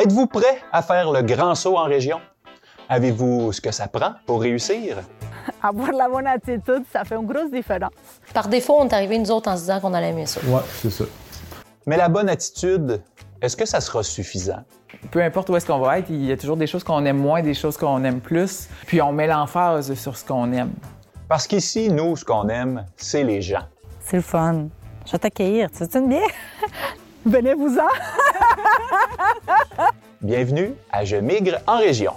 Êtes-vous prêt à faire le grand saut en région? Avez-vous ce que ça prend pour réussir? Avoir la bonne attitude, ça fait une grosse différence. Par défaut, on est arrivé nous autres en se disant qu'on allait aimer ça. Ouais, c'est ça. Mais la bonne attitude, est-ce que ça sera suffisant? Peu importe où est-ce qu'on va être, il y a toujours des choses qu'on aime moins, des choses qu'on aime plus, puis on met l'emphase sur ce qu'on aime. Parce qu'ici, nous, ce qu'on aime, c'est les gens. C'est le fun. Je vais t'accueillir. Tu veux une bière? Venez-vous-en! Bienvenue à Je migre en région.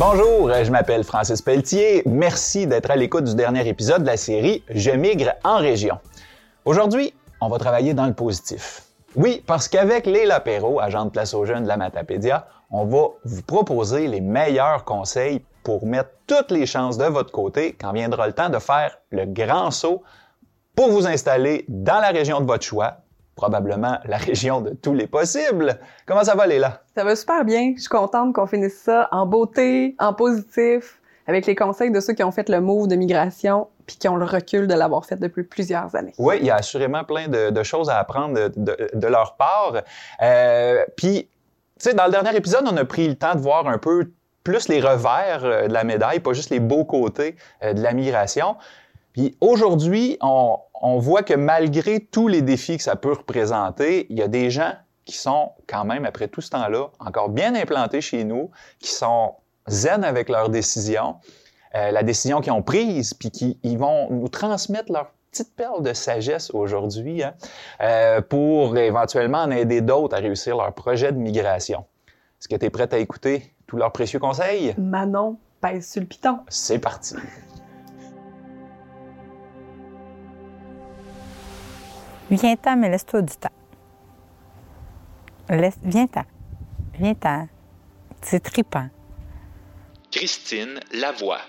Bonjour, je m'appelle Francis Pelletier. Merci d'être à l'écoute du dernier épisode de la série Je migre en région. Aujourd'hui, on va travailler dans le positif. Oui, parce qu'avec Léla Perrault, agente place aux jeunes de la Matapédia, on va vous proposer les meilleurs conseils pour mettre toutes les chances de votre côté quand viendra le temps de faire le grand saut pour vous installer dans la région de votre choix, probablement la région de tous les possibles. Comment ça va, Léla? Ça va super bien. Je suis contente qu'on finisse ça en beauté, en positif, avec les conseils de ceux qui ont fait le move de migration puis qui ont le recul de l'avoir fait depuis plusieurs années. Oui, il y a assurément plein de, de choses à apprendre de, de- de leur part. Euh, Puis, tu sais, dans le dernier épisode, on a pris le temps de voir un peu plus les revers euh, de la médaille, pas juste les beaux côtés euh, de la migration. Puis aujourd'hui, on, on voit que malgré tous les défis que ça peut représenter, il y a des gens qui sont quand même, après tout ce temps-là, encore bien implantés chez nous, qui sont zen avec leurs décisions, euh, la décision qu'ils ont prise, puis qui ils vont nous transmettre leur petite perle de sagesse aujourd'hui hein, euh, pour éventuellement en aider d'autres à réussir leur projet de migration. Est-ce que tu es prête à écouter tous leurs précieux conseils? Manon pèse sur le piton. C'est parti. Viens-t'en, mais laisse-toi du temps. Laisse... Viens-t'en. Viens-t'en. C'est trippant. Christine Lavoie.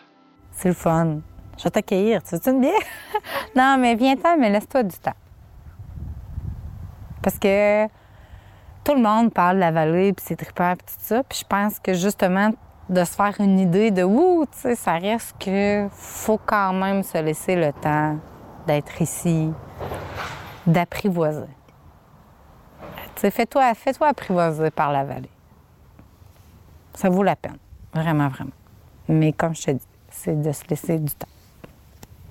C'est le fun. Je vais t'accueillir. Tu veux une bière? non, mais viens-t'en, mais laisse-toi du temps. Parce que tout le monde parle de la vallée, puis c'est trippant, puis tout ça. Puis je pense que justement, de se faire une idée de ouh, tu sais, ça reste que faut quand même se laisser le temps d'être ici, d'apprivoiser. Fais-toi fais apprivoiser par la vallée. Ça vaut la peine. Vraiment, vraiment. Mais comme je te dis, c'est de se laisser du temps.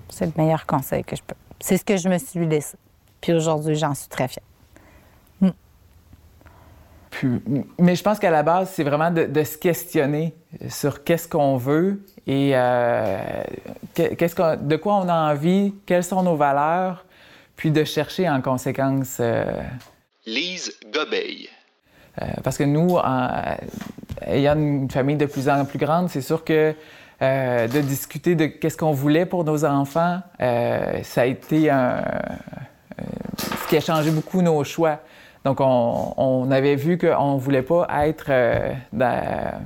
C'est le meilleur conseil que je peux. C'est ce que je me suis laissé. Puis aujourd'hui, j'en suis très fière. Puis- mais je pense qu'à la base, c'est vraiment de, se questionner sur qu'est-ce qu'on veut et euh, qu'on- de quoi on a envie, quelles sont nos valeurs, puis de chercher en conséquence. euh, Lise Gobeil. Euh, parce que nous, en- ayant une famille de plus en plus grande, c'est sûr que euh, de discuter de qu'est-ce qu'on voulait pour nos enfants, euh, ça a été un, euh, ce qui a changé beaucoup nos choix. Donc, on, on avait vu qu'on ne voulait pas être euh, dans-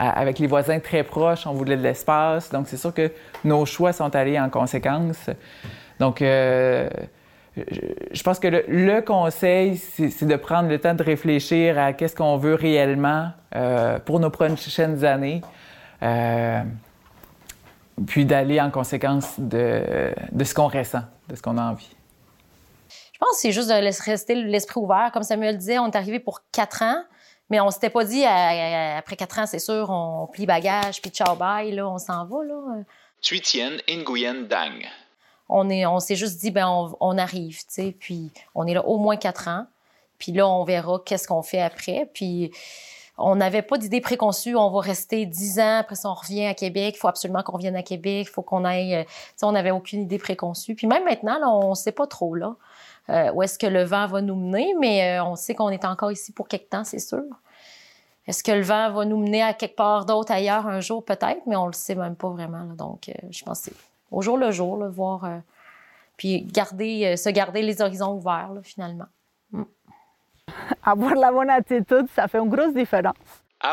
avec les voisins très proches, on voulait de l'espace. Donc, c'est sûr que nos choix sont allés en conséquence. Donc, euh, je, pense que le, le conseil, c'est de prendre le temps de réfléchir à qu'est-ce qu'on veut réellement euh, pour nos prochaines années, euh, puis d'aller en conséquence de, de ce qu'on ressent, de ce qu'on a envie. Je pense que c'est juste de laisser rester l'esprit ouvert. Comme Samuel disait, on est arrivé pour quatre ans, mais on s'était pas dit, à- à- après quatre ans, c'est sûr, on plie bagage, puis ciao, bye, là, on s'en va, là. Nguyen Dang. On est, on s'est juste dit, ben, on, arrive, tu sais, puis on est là au moins quatre ans. Puis là, on verra qu'est-ce qu'on fait après. Puis on n'avait pas d'idée préconçue. On va rester dix ans. Après ça, on revient à Québec. Il faut absolument qu'on revienne à Québec. Il faut qu'on aille... euh, Tu sais, on n'avait aucune idée préconçue. Puis même maintenant, là, on ne sait pas trop, là, euh, où est-ce que le vent va nous mener. Mais euh, on sait qu'on est encore ici pour quelque temps, c'est sûr. Est-ce que le vent va nous mener à quelque part d'autre ailleurs un jour? Peut-être, mais on le sait même pas vraiment. là. Donc, je pense que au jour le jour, là, voir... euh, puis garder, euh, se garder les horizons ouverts, là, finalement. Avoir la bonne attitude, ça fait une grosse différence.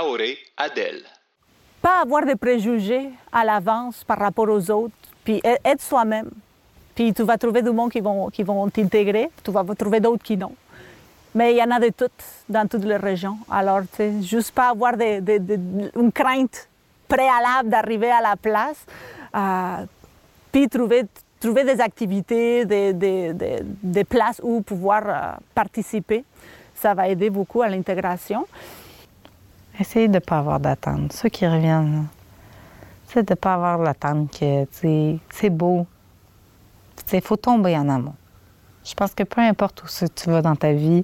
Auré Adèle. Pas avoir de préjugés à l'avance par rapport aux autres, puis e- être soi-même. Puis tu vas trouver du monde qui vont, qui vont t'intégrer, tu vas trouver d'autres qui non. Mais il y en a de toutes dans toutes les régions. Alors, tu sais, juste pas avoir de, de- de- une crainte préalable d'arriver à la place, euh, puis trouver, trouver des activités, des, des- des- des places où pouvoir euh, participer. Ça va aider beaucoup à l'intégration. Essayez de ne pas avoir d'attente. Ceux qui reviennent, c'est de ne pas avoir l'attente que c'est beau. Il faut tomber en amour. Je pense que peu importe où tu vas dans ta vie,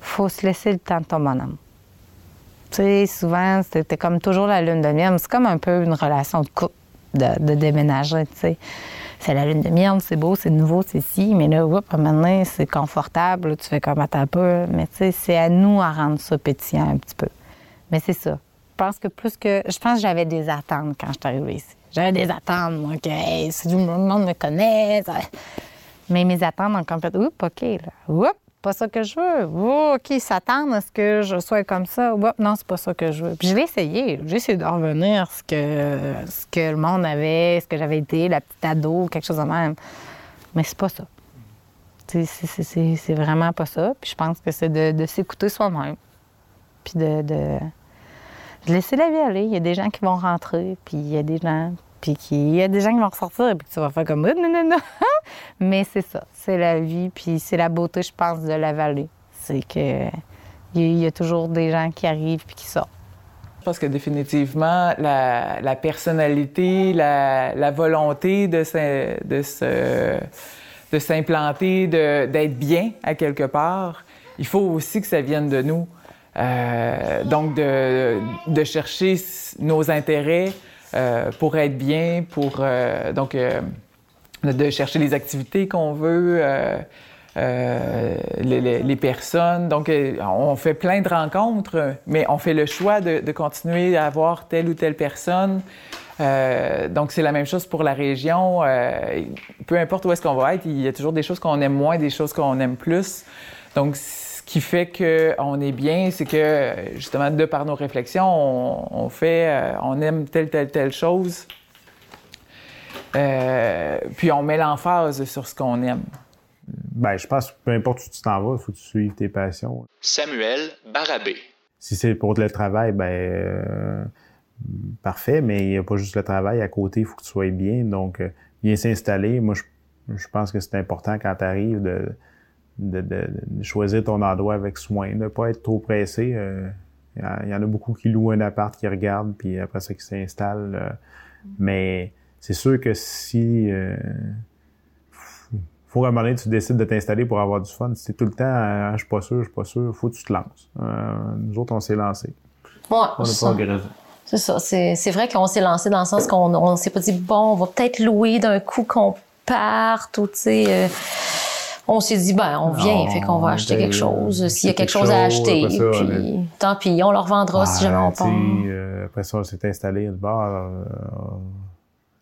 faut se laisser le temps de tomber en amour. Tu sais, souvent, c'était comme toujours la lune de miel. C'est comme un peu une relation de couple de, déménager, tu sais. C'est la lune de miel, c'est beau, c'est nouveau, c'est si, mais là, oups, maintenant, c'est confortable, tu fais comme à ta peu. Mais tu sais, c'est à nous à rendre ça pétillant un petit peu. Mais c'est ça. Je pense que plus que. Je pense que j'avais des attentes quand je suis arrivée ici. J'avais des attentes, moi, que si tout le monde me connaît. Mais mes attentes ont fait, oups, OK, là. Oups, pas ça que je veux. Oups, OK, s'attendent à ce que je sois comme ça. Non, c'est pas ça que je veux. Puis je l'ai essayé. J'ai essayé de revenir ce que, ce que le monde avait, ce que j'avais été, la petite ado, quelque chose de même. Mais c'est pas ça. C'est vraiment pas ça. Puis je pense que c'est de, de s'écouter soi-même. Puis de, de, de laisser la vie aller. Il y a des gens qui vont rentrer, puis il y a des gens. Puis qui- il y a des gens qui vont ressortir, puis tu vas faire comme. Non, non, non. Mais c'est ça. C'est la vie, puis c'est la beauté, je pense, de la vallée. C'est que. Il y a- toujours des gens qui arrivent puis qui sortent. Je pense que définitivement, la, personnalité, la, volonté de, de, s'implanter, d'être bien à quelque part, il faut aussi que ça vienne de nous. Euh, donc, de, de chercher nos intérêts pour être bien, pour euh, donc euh, de- chercher les activités qu'on veut. euh, euh, les, personnes. Donc, euh, on fait plein de rencontres, mais on fait le choix de, continuer à avoir telle ou telle personne. Euh, donc, c'est la même chose pour la région. Euh, peu importe où est-ce qu'on va être, il y a toujours des choses qu'on aime moins, des choses qu'on aime plus. Donc, ce qui fait qu'on est bien, c'est que, justement, de par nos réflexions, on, on fait, euh, on aime telle, telle, telle chose. Euh, puis on met l'emphase sur ce qu'on aime. Ben, je pense que peu importe où tu t'en vas, il faut que tu suives tes passions. Samuel Barabé. Si c'est pour le travail, ben euh, parfait, mais il n'y a pas juste le travail à côté, il faut que tu sois bien. Donc, euh, bien s'installer. Moi, je, je pense que c'est important quand tu arrives de, de, de- de choisir ton endroit avec soin, de ne pas être trop pressé. euh, Il y en- il y en a beaucoup qui louent un appart, qui regardent, puis après ça, qui s'installent. euh, mais c'est sûr que si euh, faut à un moment donné, tu décides de t'installer pour avoir du fun. Si tout le temps, ah, je suis pas sûr, je suis pas sûr, faut que tu te lances. Euh, nous autres, on s'est lancés. Ouais, On n'a pas regretté. C'est ça. C'est c'est vrai qu'on s'est lancé dans le sens qu'on on s'est pas dit, bon, on va peut-être louer d'un coup qu'on parte ou, tu sais. On s'est dit, ben, on vient, fait qu'on va on acheter quelque chose. S'il y a quelque quelque chose à acheter, ça, on puis tant pis, on le revendra si jamais on sais, euh, après ça, on s'est installé. On dit, bah, euh,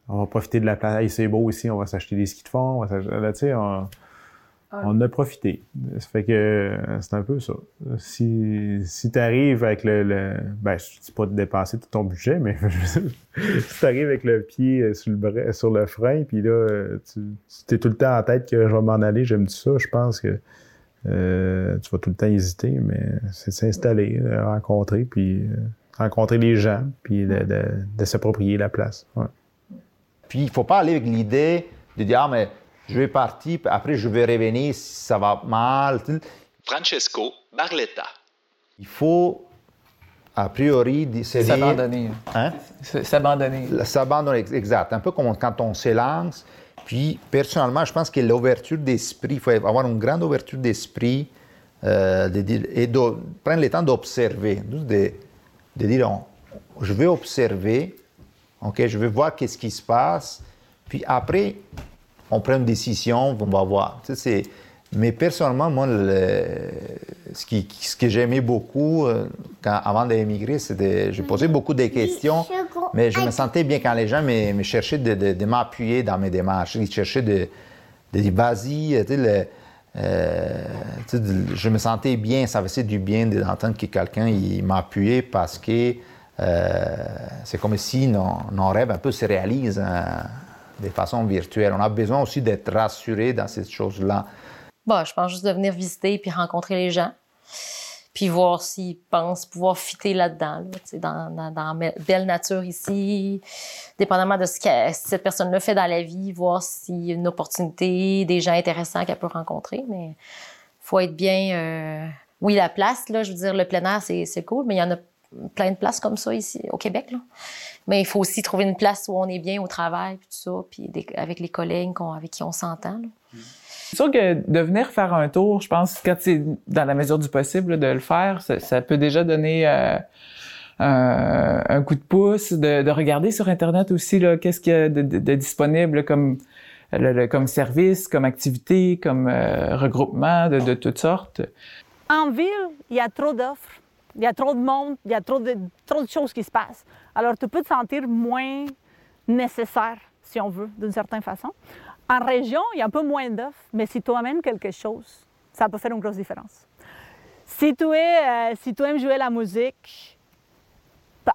on va profiter de la place. C'est beau ici, on va s'acheter des skis de fond. On va là, tu sais, on, on en a profité. Ça fait que euh, c'est un peu ça. Si, si tu arrives avec le, le- Ben, je dis pas de dépenser tout ton budget, mais si tu arrives avec le pied euh, sur le, bras- sur le frein, puis là, euh, tu, tu es tout le temps en tête que je vais m'en aller, j'aime ça, je pense que euh, tu vas tout le temps hésiter, mais c'est de s'installer, de rencontrer, puis euh, rencontrer les gens, puis de, de, de s'approprier la place. Ouais. Puis il ne faut pas aller avec l'idée de dire, ah, mais je vais partir, après je vais revenir si ça va mal. Francesco Barletta. Il faut, a priori. S'abandonner. Hein? S'abandonner. S'abandonner, exact. Un peu comme quand on se lance. Puis, personnellement, je pense que l'ouverture d'esprit, il faut avoir une grande ouverture d'esprit euh, de dire- et de prendre le temps d'observer. De, de dire, on- je vais observer, ok, je vais voir qu'est-ce qui se passe, puis après, on prend une décision, on va voir. Tu sais, c'est- mais personnellement, moi, le- ce, qui, ce que j'aimais beaucoup euh, quand, avant d'émigrer, c'était. Je posais beaucoup de questions, mais je me sentais bien quand les gens me, me cherchaient de, de- de m'appuyer dans mes démarches. Ils cherchaient de, de dire vas-y, tu sais, le- euh, de- je me sentais bien, ça faisait du bien d'entendre que quelqu'un m'appuyait parce que euh, c'est comme si nos, nos rêves un peu se réalisent hein, de façon virtuelle. On a besoin aussi d'être rassuré dans ces choses-là. Bon, je pense juste de venir visiter puis rencontrer les gens puis voir s'ils pensent pouvoir fitter là-dedans, là, dans, dans, belle nature ici, dépendamment de ce que cette personne-là fait dans la vie, voir s'il y a une opportunité, des gens intéressants qu'elle peut rencontrer. Mais faut être bien. Euh... Oui, la place, là, je veux dire, le plein air, c'est cool, mais il y en a plein de places comme ça ici au Québec. Là. Mais il faut aussi trouver une place où on est bien au travail, puis tout ça, puis avec les collègues avec qui on s'entend. C'est sûr que de venir faire un tour, je pense, quand c'est dans la mesure du possible de le faire, ça, peut déjà donner euh, un, coup de pouce, de, regarder sur Internet aussi qu'est-ce qu'il y a de, disponible comme, comme service, comme activité, comme euh, regroupement de, toutes sortes. En ville, il y a trop d'offres, il y a trop de monde, il y a trop de, choses qui se passent. Alors, tu peux te sentir moins nécessaire, si on veut, d'une certaine façon. En région, il y a un peu moins d'offres, mais si tu amènes quelque chose, ça peut faire une grosse différence. Si tu, es, euh, aimes jouer la musique, bah,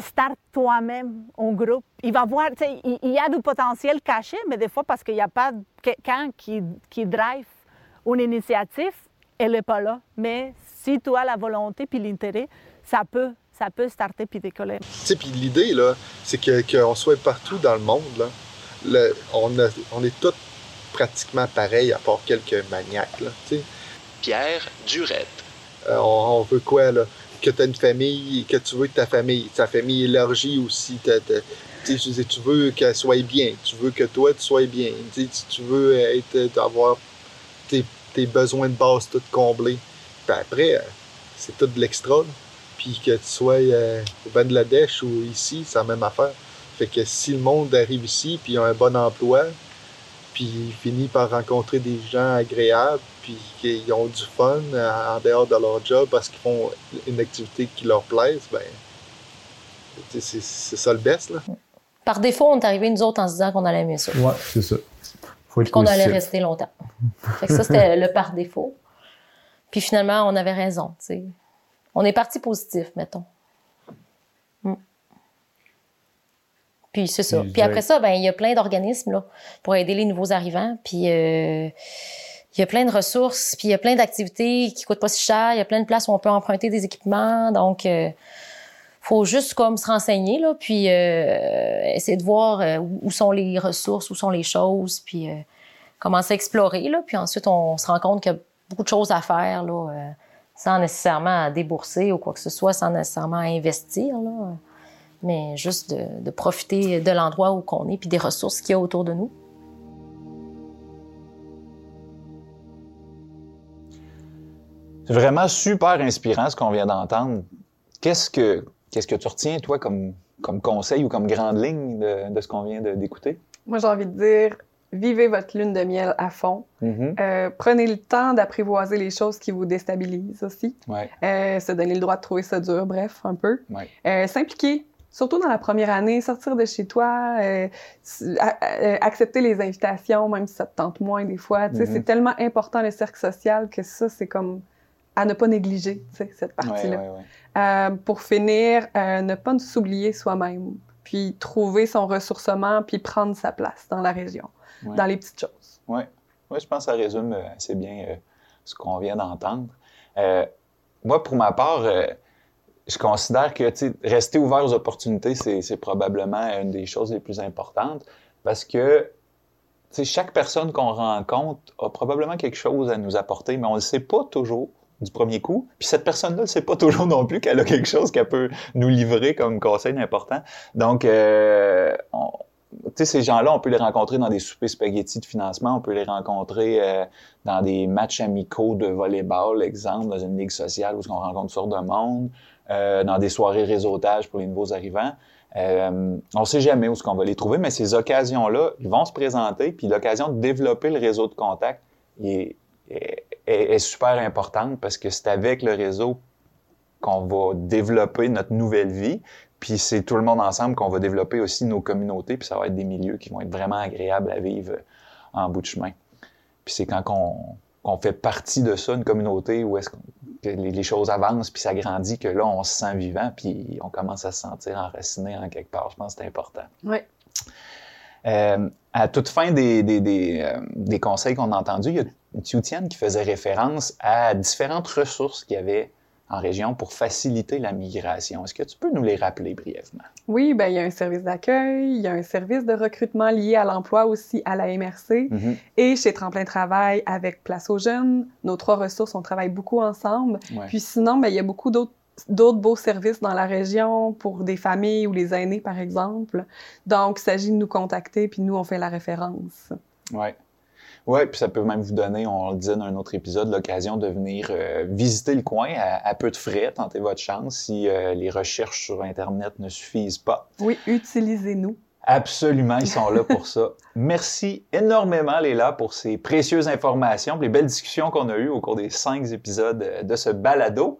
start toi-même en groupe. Il va voir, il, y a du potentiel caché, mais des fois, parce qu'il n'y a pas quelqu'un qui, qui drive une initiative, elle n'est pas là. Mais si tu as la volonté puis l'intérêt, ça peut, ça peut starter puis décoller. Puis l'idée, là, c'est qu'on soit partout dans le monde. Là on, est tous pratiquement pareils, à part quelques maniaques. Là, Pierre Durette. Euh, on, veut quoi, là? Que tu as une famille, que tu veux que ta famille, ta famille élargie aussi. tu veux qu'elle soit bien. Tu veux que toi, tu sois bien. tu veux être, avoir tes, besoins de base tout comblés. Puis après, euh, c'est tout de l'extra. Puis que tu sois euh, au Bangladesh ou ici, c'est la même affaire. Fait que si le monde arrive ici, puis a un bon emploi, puis finit par rencontrer des gens agréables, puis qu'ils ont du fun en dehors de leur job parce qu'ils font une activité qui leur plaise, ben c'est ça le best. Là. Par défaut, on est arrivé nous autres en se disant qu'on allait aimer ça. Ouais, c'est ça. qu'on allait rester longtemps. fait que ça, c'était le par défaut. Puis finalement, on avait raison. sais. On est parti positif, mettons. Puis c'est ça. Puis après ça, ben il y a plein d'organismes là pour aider les nouveaux arrivants. Puis euh, il y a plein de ressources, puis il y a plein d'activités qui coûtent pas si cher. Il y a plein de places où on peut emprunter des équipements. Donc euh, faut juste comme se renseigner là, puis euh, essayer de voir euh, où sont les ressources, où sont les choses, puis commencer à explorer là. Puis ensuite on se rend compte qu'il y a beaucoup de choses à faire là, sans nécessairement débourser ou quoi que ce soit, sans nécessairement investir là mais juste de, profiter de l'endroit où on est puis des ressources qu'il y a autour de nous. C'est vraiment super inspirant ce qu'on vient d'entendre. Qu'est-ce que, qu'est-ce que tu retiens, toi, comme, comme conseil ou comme grande ligne de, ce qu'on vient d'écouter? Moi, j'ai envie de dire, vivez votre lune de miel à fond. Mm-hmm. Euh, prenez le temps d'apprivoiser les choses qui vous déstabilisent aussi. Ouais. Euh, se donner le droit de trouver ça dur, bref, un peu. Ouais. Euh, s'impliquer surtout dans la première année, sortir de chez toi, accepter les invitations, même si ça te tente moins des fois. C'est Mm-hmm. tellement important le cercle social que ça, c'est comme à ne pas négliger cette partie-là. Ouais, pour finir, ne pas s'oublier soi-même, puis trouver son ressourcement, puis prendre sa place dans la région, dans les petites choses. Oui, ouais, je pense que ça résume euh, assez bien euh, ce qu'on vient d'entendre. moi, pour ma part, je considère que rester ouvert aux opportunités, c'est probablement une des choses les plus importantes parce que chaque personne qu'on rencontre a probablement quelque chose à nous apporter, mais on ne le sait pas toujours du premier coup. Puis cette personne-là ne sait pas toujours non plus qu'elle a quelque chose qu'elle peut nous livrer comme conseil important. Donc, euh, ces gens-là, on peut les rencontrer dans des soupers spaghettis de financement, on peut les rencontrer euh, dans des matchs amicaux de volleyball, exemple, dans une ligue sociale où on rencontre sur de monde. Euh, dans des soirées réseautage pour les nouveaux arrivants. Euh, on ne sait jamais où ce qu'on va les trouver, mais ces occasions-là, ils vont se présenter, puis l'occasion de développer le réseau de contact est, est, super importante parce que c'est avec le réseau qu'on va développer notre nouvelle vie, puis c'est tout le monde ensemble qu'on va développer aussi nos communautés, puis ça va être des milieux qui vont être vraiment agréables à vivre en bout de chemin. Puis c'est quand on, qu'on fait partie de ça, une communauté où est-ce que les, choses avancent puis ça grandit, que là, on se sent vivant puis on commence à se sentir enraciné en quelque part. Je pense que c'est important. Oui. Euh, à toute fin des, des, des, euh, des conseils qu'on a entendus, il y a Tiutienne qui faisait référence à différentes ressources qu'il y avait en région pour faciliter la migration. Est-ce que tu peux nous les rappeler brièvement? Oui, ben, il y a un service d'accueil, il y a un service de recrutement lié à l'emploi aussi à la MRC. Mhm. Et chez Tremplin Travail avec Place aux Jeunes, nos trois ressources, on travaille beaucoup ensemble. Ouais. Puis sinon, ben, il y a beaucoup d'autres d'autres beaux services dans la région pour des familles ou les aînés, par exemple. Donc, il s'agit de nous contacter, puis nous, on fait la référence. Oui. Oui, puis ça peut même vous donner, on le disait dans un autre épisode, l'occasion de venir euh, visiter le coin à, à peu de frais, tenter votre chance si euh, les recherches sur Internet ne suffisent pas. Oui, utilisez-nous. Absolument, ils sont là pour ça. Merci énormément, Léla, pour ces précieuses informations, pour les belles discussions qu'on a eues au cours des cinq épisodes euh, de ce balado.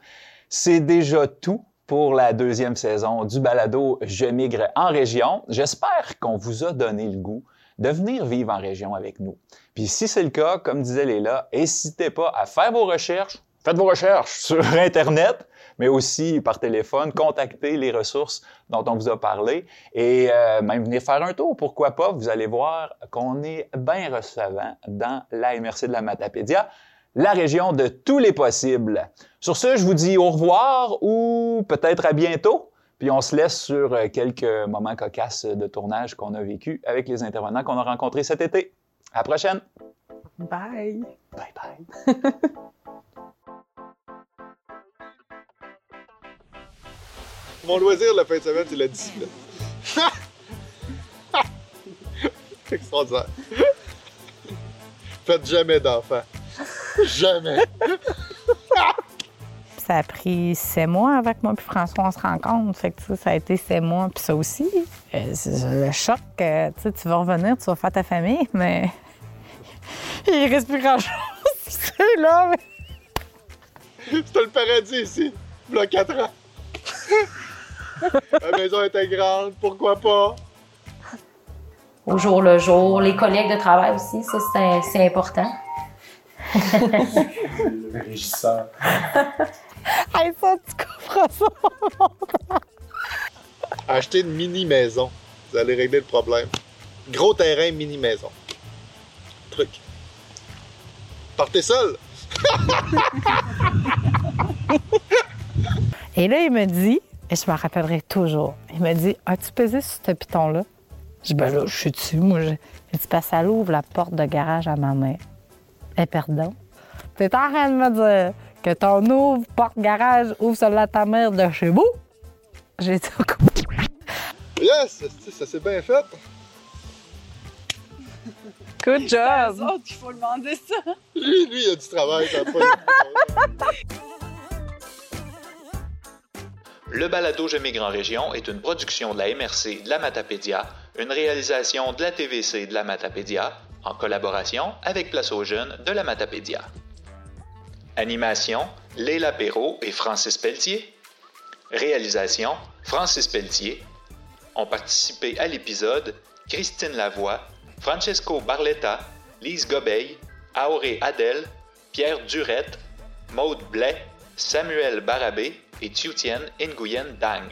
C'est déjà tout pour la deuxième saison du balado Je migre en région. J'espère qu'on vous a donné le goût de venir vivre en région avec nous. Puis si c'est le cas, comme disait Léla, n'hésitez pas à faire vos recherches. Faites vos recherches sur Internet, mais aussi par téléphone, contactez les ressources dont on vous a parlé et euh, même venir faire un tour, pourquoi pas? Vous allez voir qu'on est bien recevant dans la MRC de la Matapédia, la région de tous les possibles. Sur ce, je vous dis au revoir ou peut-être à bientôt. Puis on se laisse sur euh, quelques moments cocasses de tournage qu'on a vécu avec les intervenants qu'on a rencontrés cet été. À la prochaine! Bye! Bye bye! Mon loisir la fin de semaine, c'est la discipline. C'est extraordinaire. Faites jamais d'enfants. Jamais. Ça a pris sept mois avec moi puis François, on se rencontre. Fait que, tu sais, ça a été sept mois. Puis ça aussi, euh, c'est le choc que tu sais, tu vas revenir, tu vas faire ta famille, mais il reste plus grand-chose. C'est là, mais... C'était le paradis ici, il y a 4 ans. La maison était grande, pourquoi pas? Au jour le jour, les collègues de travail aussi, ça, c'est important. Le régisseur. Ça, tu comprends ça? Acheter une mini-maison, vous allez régler le problème. Gros terrain, mini-maison. Truc. Partez seul! Et là, il me dit, et je me rappellerai toujours, il me dit As-tu pesé sur ce piton-là Je dis Ben là, je suis dessus. Moi, je... il dit Parce que ça ouvre la porte de garage à ma mère. Eh, pardon. T'es en train de me dire que ton ouvre porte-garage ouvre celle à ta mère de chez vous J'ai dit Yes! esti, Ça s'est bien fait. Good job! autres qu'il faut demander ça. Lui, lui, il a du travail, ça a pas Le balado en région est une production de la MRC de la Matapédia, une réalisation de la TVC de la Matapédia, en collaboration avec Place aux Jeunes de la Matapédia. Animation, Léla Perrault et Francis Pelletier. Réalisation, Francis Pelletier. Ont participé à l'épisode Christine Lavoie, Francesco Barletta, Lise Gobeil, Auré Adel, Pierre Durette, Maude Blais, Samuel Barabé et Tiutienne Nguyen Dang.